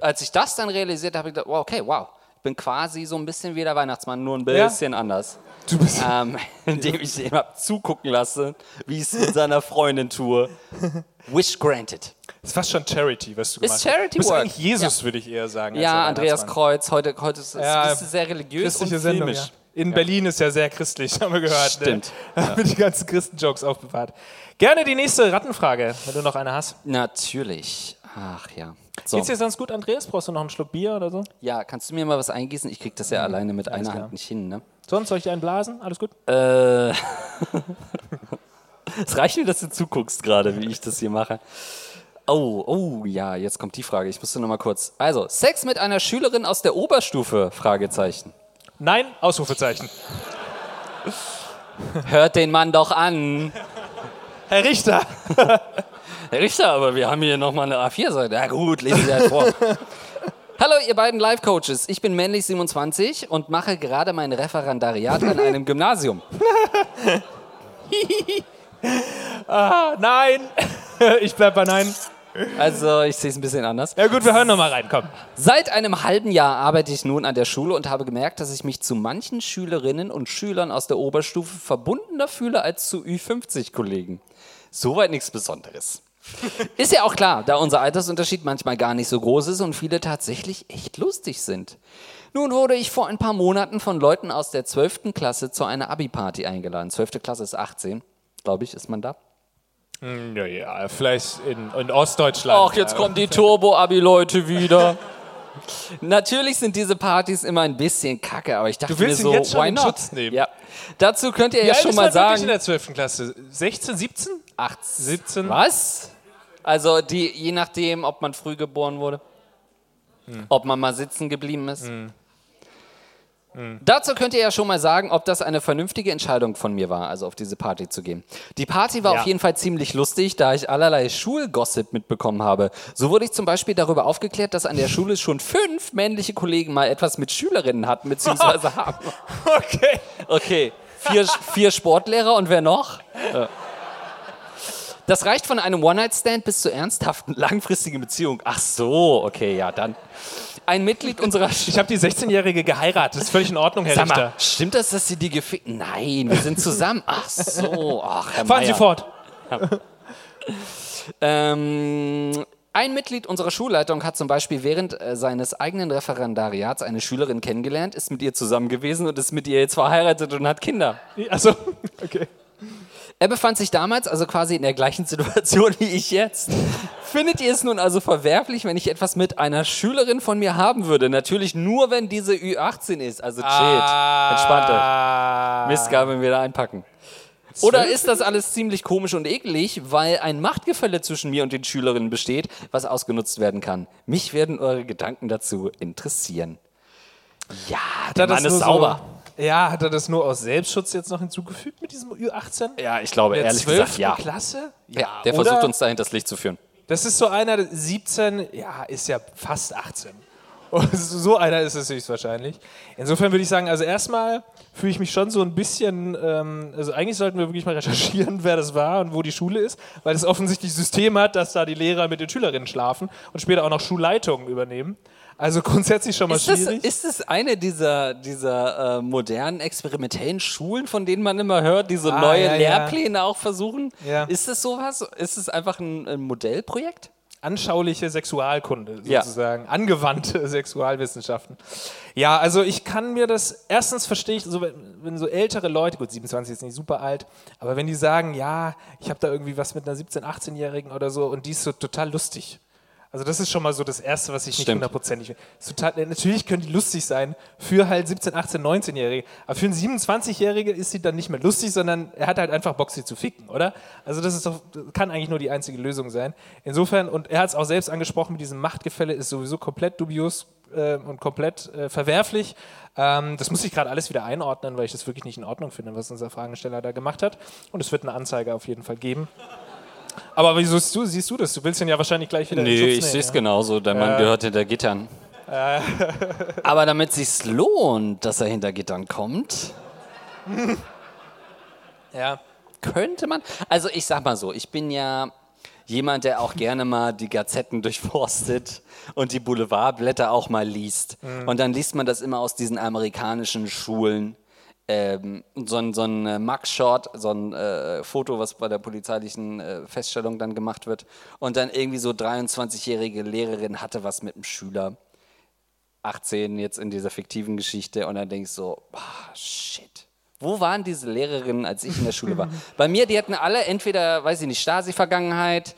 als ich das dann realisiert habe, habe ich gedacht, wow, okay, wow. Ich bin quasi so ein bisschen wie der Weihnachtsmann, nur ein Ja. bisschen anders. Du bist. Ähm, indem ich ihm zugucken lasse, wie ich es mit seiner Freundin tue. Wish granted. Das ist fast schon Charity, was du gemacht hast. Charity Du bist eigentlich Jesus, würde ich eher sagen. Ja, Andreas. Kreuz, heute, heute ist es Ja, sehr religiös Christliche und Sendung. Ja. filmisch. In Berlin ist ja sehr christlich, haben wir gehört. Stimmt. Ne? Haben die ganzen Christenjokes aufbewahrt. Gerne die nächste Rattenfrage, wenn du noch eine hast. Natürlich. Ach ja. So. Geht's dir sonst gut, Andreas? Brauchst du noch einen Schluck Bier oder so? Ja, kannst du mir mal was eingießen? Ich krieg das ja alleine mit einer klar. Hand nicht hin, ne? Sonst soll ich dir einen blasen? Alles gut? Äh. es reicht mir, dass du zuguckst gerade, wie ich das hier mache. Oh, oh, ja, jetzt kommt die Frage. Ich musste noch mal kurz. Also, Sex mit einer Schülerin aus der Oberstufe? Fragezeichen. Nein? Ausrufezeichen. Hört den Mann doch an. Herr Richter! Herr Richter, aber wir haben hier nochmal eine A4-Seite. Ja gut, lesen Sie halt vor. Hallo, ihr beiden Live-Coaches. Ich bin männlich 27 und mache gerade mein Referendariat an einem Gymnasium. Ah, nein! ich bleib bei Nein. Also, ich sehe es ein bisschen anders. Ja gut, wir hören noch mal rein, komm. Seit einem halben Jahr arbeite ich nun an der Schule und habe gemerkt, dass ich mich zu manchen Schülerinnen und Schülern aus der Oberstufe verbundener fühle als zu Ü50-Kollegen. Soweit nichts Besonderes. Ist ja auch klar, da unser Altersunterschied manchmal gar nicht so groß ist und viele tatsächlich echt lustig sind. Nun wurde ich vor ein paar Monaten von Leuten aus der 12. Klasse zu einer Abi-Party eingeladen. 12. Klasse ist 18, glaube ich, ist man da. Ja, ja, vielleicht in, in Ostdeutschland. Ach, jetzt kommen die Turbo-Abi-Leute wieder. Natürlich sind diese Partys immer ein bisschen kacke, aber ich dachte Du willst mir so, jetzt schon why in not? Schutz nehmen? Ja. Dazu könnt ihr Wie ja alt schon ist mal man wirklich in sagen, der 12. Klasse? 16, 17? 18. 17. Was? Also die, je nachdem, ob man früh geboren wurde, ob man mal sitzen geblieben ist. Dazu könnt ihr ja schon mal sagen, ob das eine vernünftige Entscheidung von mir war, also auf diese Party zu gehen. Die Party war Ja. auf jeden Fall ziemlich lustig, da ich allerlei Schulgossip mitbekommen habe. So wurde ich zum Beispiel darüber aufgeklärt, dass an der Schule schon fünf männliche Kollegen mal etwas mit Schülerinnen hatten, beziehungsweise haben. Okay. Okay, vier, vier Sportlehrer und wer noch? Ja. Das reicht von einem One-Night-Stand bis zur ernsthaften, langfristigen Beziehung. Ach so, okay, ja, dann. Ein Mitglied unserer Ich habe die 16-Jährige geheiratet. Das ist völlig in Ordnung, Herr Sag mal, Richter. stimmt das, dass Sie die gefickt? Nein, wir sind zusammen. Ach so, ach, Herr Fahren Sie Meier. fort. Ähm, ein Mitglied unserer Schulleitung hat zum Beispiel während äh, seines eigenen Referendariats eine Schülerin kennengelernt, ist mit ihr zusammen gewesen und ist mit ihr jetzt verheiratet und hat Kinder. Achso, okay. Er befand sich damals also quasi in der gleichen Situation wie ich jetzt. Findet ihr es nun also verwerflich, wenn ich etwas mit einer Schülerin von mir haben würde? Natürlich nur, wenn diese Ü18 ist. Also chillt. Entspannt euch. Ah. Mistgabeln wieder einpacken. Oder ist das alles ziemlich komisch und eklig, weil ein Machtgefälle zwischen mir und den Schülerinnen besteht, was ausgenutzt werden kann? Mich werden eure Gedanken dazu interessieren. Ja, der er Mann das ist nur sauber. So, ja, hat er das nur aus Selbstschutz jetzt noch hinzugefügt mit diesem Ü18? Ja, ich glaube, Der ehrlich 12. gesagt, ja. Klasse? ja. Der oder? versucht uns dahin das Licht zu führen. Das ist so einer, 17, ja, ist ja fast 18. Und so einer ist es höchstwahrscheinlich. Insofern würde ich sagen, also erstmal fühle ich mich schon so ein bisschen, ähm, also eigentlich sollten wir wirklich mal recherchieren, wer das war und wo die Schule ist, weil es offensichtlich System hat, dass da die Lehrer mit den Schülerinnen schlafen und später auch noch Schulleitungen übernehmen. Also grundsätzlich schon mal Ist das, schwierig. ist das eine dieser, dieser äh, modernen experimentellen Schulen, von denen man immer hört, die so Ah, neue ja, ja. Lehrpläne auch versuchen? Ja. Ist das sowas? Ist es einfach ein, ein Modellprojekt? anschauliche Sexualkunde Ja. sozusagen, angewandte Sexualwissenschaften. Ja, also ich kann mir das, erstens verstehe ich, so, wenn, wenn so ältere Leute, gut, 27 ist nicht super alt, aber wenn die sagen, ja, ich habe da irgendwie was mit einer 17-, 18-Jährigen oder so und die ist so total lustig. Also das ist schon mal so das Erste, was ich nicht Stimmt. hundertprozentig Total, äh, natürlich können die lustig sein für halt 17, 18, 19-Jährige, aber für einen 27-Jährige ist sie dann nicht mehr lustig, sondern er hat halt einfach Bock, sie zu ficken, oder? Also das ist doch, kann eigentlich nur die einzige Lösung sein. Insofern, und er hat es auch selbst angesprochen, mit diesem Machtgefälle ist sowieso komplett dubios äh, und komplett äh, verwerflich. Ähm, das muss ich gerade alles wieder einordnen, weil ich das wirklich nicht in Ordnung finde, was unser Fragesteller da gemacht hat. Und es wird eine Anzeige auf jeden Fall geben. Aber wieso siehst du, siehst du das? Du willst ihn ja wahrscheinlich gleich wieder in Nee, Schutz ich nehmen, sehe es ja? genauso. Der Mann gehört hinter Gittern. Aber damit es sich lohnt, dass er hinter Gittern kommt, Ja. könnte man. Also ich sag mal so, ich bin ja jemand, der auch gerne mal die Gazetten durchforstet und die Boulevardblätter auch mal liest. Und dann liest man das immer aus diesen amerikanischen Schulen. Ähm, so ein, so ein äh, Mugshot, so ein äh, Foto, was bei der polizeilichen äh, Feststellung dann gemacht wird. Und dann irgendwie so 23-jährige Lehrerin hatte was mit einem Schüler. 18 jetzt in dieser fiktiven Geschichte. Und dann denke ich so, ah, shit. Wo waren diese Lehrerinnen, als ich in der Schule war? Bei mir, die hatten alle entweder, weiß ich nicht, Stasi-Vergangenheit,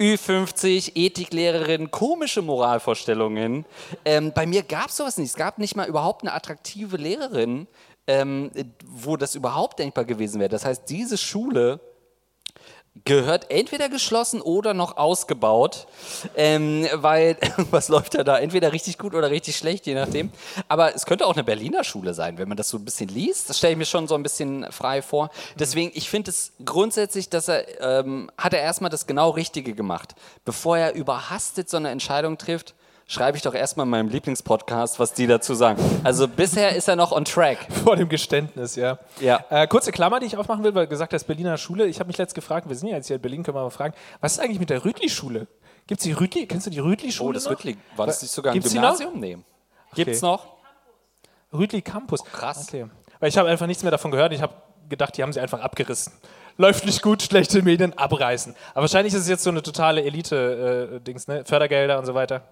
Ü50, Ethiklehrerin, komische Moralvorstellungen. Ähm, bei mir gab es sowas nicht. Es gab nicht mal überhaupt eine attraktive Lehrerin, ähm, wo das überhaupt denkbar gewesen wäre. Das heißt, diese Schule gehört entweder geschlossen oder noch ausgebaut, ähm, weil was läuft da da? Entweder richtig gut oder richtig schlecht, je nachdem. Aber es könnte auch eine Berliner Schule sein, wenn man das so ein bisschen liest. Das stelle ich mir schon so ein bisschen frei vor. Deswegen, ich finde es grundsätzlich, dass er, ähm, hat er erstmal das genau Richtige gemacht. Bevor er überhastet so eine Entscheidung trifft, schreibe ich doch erstmal in meinem Lieblingspodcast, was die dazu sagen. Also bisher ist er noch on track. Vor dem Geständnis, ja. Ja. Äh, kurze Klammer, die ich aufmachen will, weil gesagt hast, Berliner Schule. Ich habe mich letzt gefragt, wir sind ja jetzt hier in Berlin, können wir mal fragen, was ist eigentlich mit der Rütli-Schule? Gibt es die Rütli? Kennst du die Rütli-Schule? Oh, das noch? Rüttli. War das nicht sogar die Gymnasium? Nee. Gibt's Okay. noch? Rütli Campus. Krass. Okay. Weil ich habe einfach nichts mehr davon gehört. Ich habe gedacht, die haben sie einfach abgerissen. Läuft nicht gut, schlechte Medien, abreißen. Aber wahrscheinlich ist es jetzt so eine totale Elite-Dings, ne? Fördergelder und so weiter.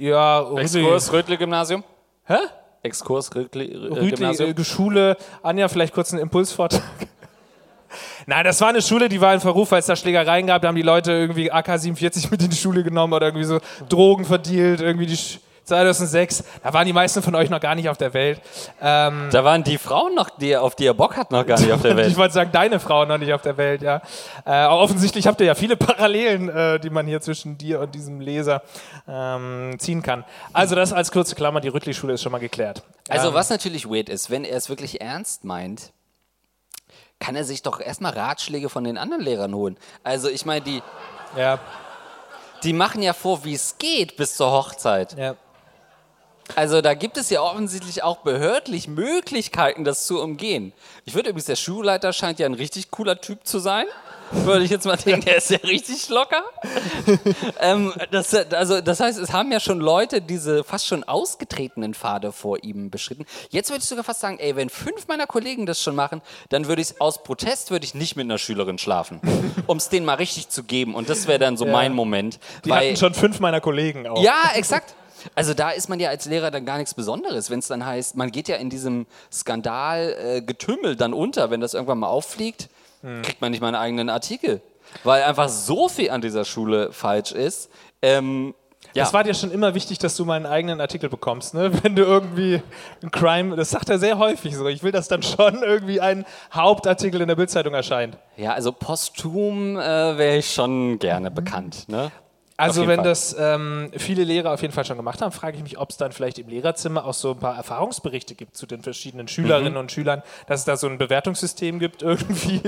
Ja, Rütli. Exkurs, Rötli-Gymnasium? Hä? Exkurs, Rötli-Gymnasium? Rütli, äh, Schule. Anja, vielleicht kurz einen Impulsvortrag. Nein, das war eine Schule, die war in Verruf, weil es da Schlägereien gab. Da haben die Leute irgendwie AK-47 mit in die Schule genommen oder irgendwie so Drogen verdealt, irgendwie die, Sch 2006, da waren die meisten von euch noch gar nicht auf der Welt. Ähm, da waren die Frauen noch, die, auf die ihr Bock hat, noch gar nicht auf der Welt. ich wollte sagen, deine Frau noch nicht auf der Welt, ja. Äh, offensichtlich habt ihr ja viele Parallelen, äh, die man hier zwischen dir und diesem Leser ähm, ziehen kann. Also das als kurze Klammer, die Rüttli-Schule ist schon mal geklärt. Also ähm, was natürlich weird ist, wenn er es wirklich ernst meint, kann er sich doch erstmal Ratschläge von den anderen Lehrern holen. Also ich meine, die, ja. die machen ja vor, wie es geht bis zur Hochzeit. Ja. Also da gibt es ja offensichtlich auch behördlich Möglichkeiten, das zu umgehen. Ich würde übrigens, der Schulleiter scheint ja ein richtig cooler Typ zu sein. Würde ich jetzt mal denken, der ist ja richtig locker. ähm, das, also, das heißt, es haben ja schon Leute diese fast schon ausgetretenen Pfade vor ihm beschritten. Jetzt würde ich sogar fast sagen, ey, wenn fünf meiner Kollegen das schon machen, dann würde ich aus Protest würde ich nicht mit einer Schülerin schlafen, um es denen mal richtig zu geben. Und das wäre dann so ja. mein Moment. Die weil, hatten schon fünf meiner Kollegen auch. Ja, exakt. Also da ist man ja als Lehrer dann gar nichts Besonderes, wenn es dann heißt, man geht ja in diesem Skandalgetümmel äh, dann unter, wenn das irgendwann mal auffliegt, hm. kriegt man nicht mal einen eigenen Artikel, weil einfach so viel an dieser Schule falsch ist. Ähm, ja. Das war dir schon immer wichtig, dass du mal einen eigenen Artikel bekommst, ne? Wenn du irgendwie ein Crime, das sagt er sehr häufig so. Ich will, dass dann schon irgendwie ein Hauptartikel in der Bildzeitung erscheint. Ja, also posthum äh, wäre ich schon gerne bekannt, ne? Also wenn Fall. das ähm, viele Lehrer auf jeden Fall schon gemacht haben, frage ich mich, ob es dann vielleicht im Lehrerzimmer auch so ein paar Erfahrungsberichte gibt zu den verschiedenen Schülerinnen mhm. und Schülern, dass es da so ein Bewertungssystem gibt irgendwie.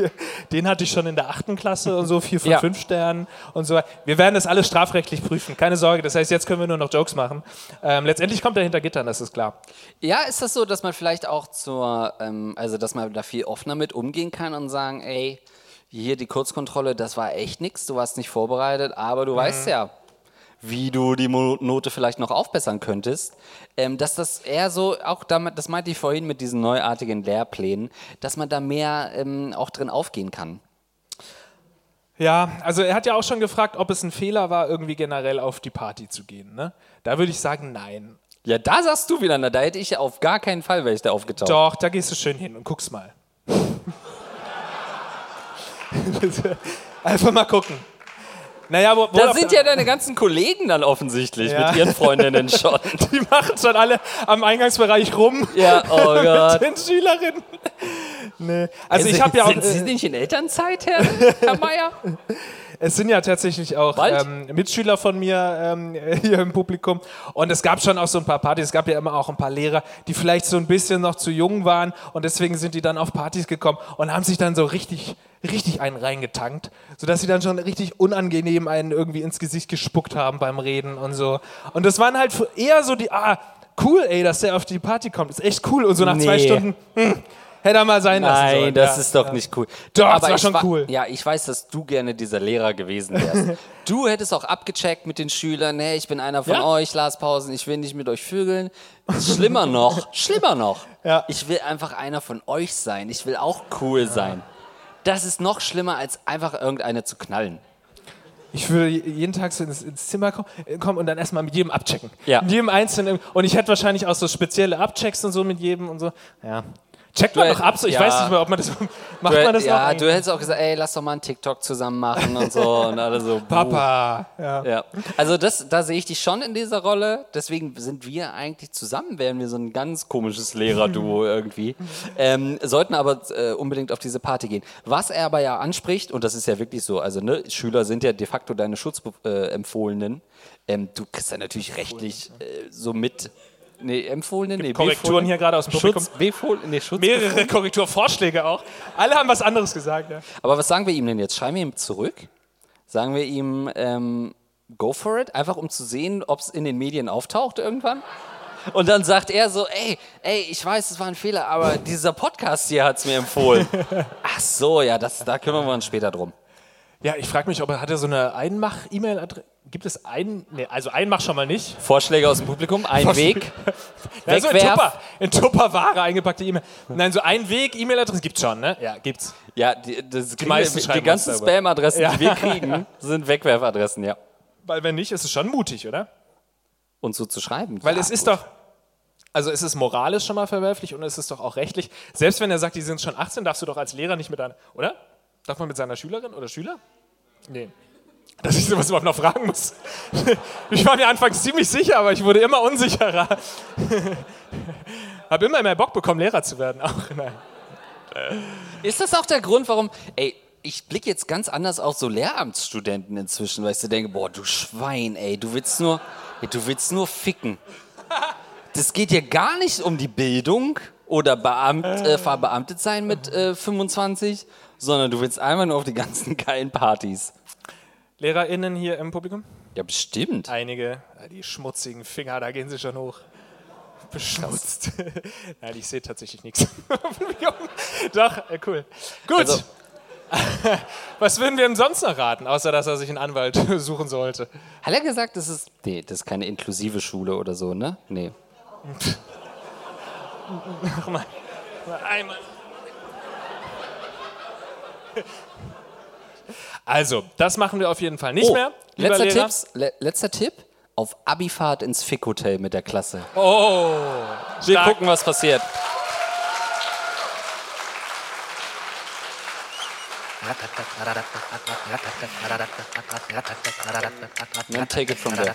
Den hatte ich schon in der achten Klasse und so, vier von ja. fünf Sternen und so. Wir werden das alles strafrechtlich prüfen, keine Sorge. Das heißt, jetzt können wir nur noch Jokes machen. Ähm, letztendlich kommt er hinter Gittern, das ist klar. Ja, ist das so, dass man vielleicht auch zur, ähm, also dass man da viel offener mit umgehen kann und sagen, ey, hier die Kurzkontrolle, das war echt nichts, du warst nicht vorbereitet, aber du mhm. weißt ja, wie du die Note vielleicht noch aufbessern könntest. Ähm, dass das eher so, auch damit, das meinte ich vorhin mit diesen neuartigen Lehrplänen, dass man da mehr ähm, auch drin aufgehen kann. Ja, also er hat ja auch schon gefragt, ob es ein Fehler war, irgendwie generell auf die Party zu gehen. Ne? Da würde ich sagen, nein. Ja, da sagst du wieder, da hätte ich auf gar keinen Fall, wäre ich da aufgetaucht. Doch, da gehst du schön hin und guckst mal. Einfach mal gucken. Naja, wo, wo da sind ja deine ganzen Kollegen dann offensichtlich ja. mit ihren Freundinnen schon. Die machen schon alle am Eingangsbereich rum. Ja, oh Gott. mit den Schülerinnen. Nee. Also, also ich habe ja auch. Sind Sie nicht in Elternzeit, Herr, Herr Meier? Es sind ja tatsächlich auch ähm, Mitschüler von mir ähm, hier im Publikum. Und es gab schon auch so ein paar Partys. Es gab ja immer auch ein paar Lehrer, die vielleicht so ein bisschen noch zu jung waren. Und deswegen sind die dann auf Partys gekommen und haben sich dann so richtig, richtig einen reingetankt. Sodass sie dann schon richtig unangenehm einen irgendwie ins Gesicht gespuckt haben beim Reden und so. Und das waren halt eher so die, ah, cool, ey, dass der auf die Party kommt. Ist echt cool. Und so nach nee. zwei Stunden, hm, Hätte er mal sein lassen sollen. Nein, das ja. ist doch nicht cool. Doch, Aber das war schon cool. Ja, ich weiß, dass du gerne dieser Lehrer gewesen wärst. du hättest auch abgecheckt mit den Schülern, hey, ich bin einer von ja? euch, Lars Pausen, ich will nicht mit euch vögeln. Schlimmer noch, schlimmer noch. Ja. Ich will einfach einer von euch sein. Ich will auch cool sein. Das ist noch schlimmer, als einfach irgendeine zu knallen. Ich würde jeden Tag so ins, ins Zimmer kommen, kommen und dann erstmal mit jedem abchecken. Ja. Mit jedem Einzelnen. Und ich hätte wahrscheinlich auch so spezielle Abchecks und so mit jedem und so. Ja. Checkt man doch ab, so ich ja. weiß nicht mehr, ob man das macht man das Ja, du hättest auch gesagt, ey, lass doch mal einen TikTok zusammen machen und so und alle so. Papa. Ja. ja. Also das, da sehe ich dich schon in dieser Rolle. Deswegen sind wir eigentlich zusammen, wären wir so ein ganz komisches Lehrerduo irgendwie. Ähm, sollten aber äh, unbedingt auf diese Party gehen. Was er aber ja anspricht und das ist ja wirklich so, also ne, Schüler sind ja de facto deine Schutzempfohlenen. Äh, ähm, du kriegst ja natürlich rechtlich äh, so mit Nee, empfohlene, nee, Korrekturen hier gerade aus dem Publikum. Schutz, Befohlen, nee, Schutz Mehrere Korrekturvorschläge auch. Alle haben was anderes gesagt. Ja. Aber was sagen wir ihm denn jetzt? Schreiben wir ihm zurück? Sagen wir ihm, ähm, go for it? Einfach um zu sehen, ob es in den Medien auftaucht irgendwann? Und dann sagt er so, ey, ey, ich weiß, es war ein Fehler, aber dieser Podcast hier hat es mir empfohlen. Ach so, ja, das, da kümmern wir uns später drum. Ja, ich frage mich, ob er hat er so eine Einmach-E-Mail-Adresse? Gibt es ein, nee, also Einmach schon mal nicht. Vorschläge aus dem Publikum, ein Vorschläge. Weg. Also in Tupper, in Tupperware eingepackte E-Mail. Nein, so ein Weg, E-Mail-Adresse gibt's schon, ne? Ja, gibt's. Ja, die, das die, meisten die ganzen Spam-Adressen, ja. die wir kriegen, sind Wegwerfadressen, ja. Weil wenn nicht, ist es schon mutig, oder? Und so zu schreiben. Weil ja, es ist gut. doch, also es ist moralisch schon mal verwerflich und es ist doch auch rechtlich. Selbst wenn er sagt, die sind schon 18, darfst du doch als Lehrer nicht mit einer, oder? Darf man mit seiner Schülerin oder Schüler? Nee. Dass ich sowas überhaupt noch fragen muss. Ich war mir anfangs ziemlich sicher, aber ich wurde immer unsicherer. Habe immer mehr Bock bekommen, Lehrer zu werden. Auch, nein. Ist das auch der Grund, warum, ey, ich blicke jetzt ganz anders auf so Lehramtsstudenten inzwischen, weil ich so denke, boah, du Schwein, ey, du willst nur, du willst nur ficken. Das geht hier gar nicht um die Bildung oder Beamt, äh, verbeamtet sein mit äh, 25, sondern du willst einfach nur auf die ganzen geilen Partys. LehrerInnen hier im Publikum? Ja, bestimmt. Einige, die schmutzigen Finger, da gehen sie schon hoch. Beschmutzt. Nein, ich sehe tatsächlich nichts. Doch, äh, cool. Gut. Also, Was würden wir ihm sonst noch raten, außer dass er sich einen Anwalt suchen sollte? Hat er gesagt, das ist. Nee, das ist keine inklusive Schule oder so, ne? Nee. Nochmal. Einmal. Also, das machen wir auf jeden Fall nicht oh, mehr. Letzter, Tipps, le letzter Tipp: auf Abifahrt ins Fick-Hotel mit der Klasse. Oh, wir gucken, was passiert. Then take it from there.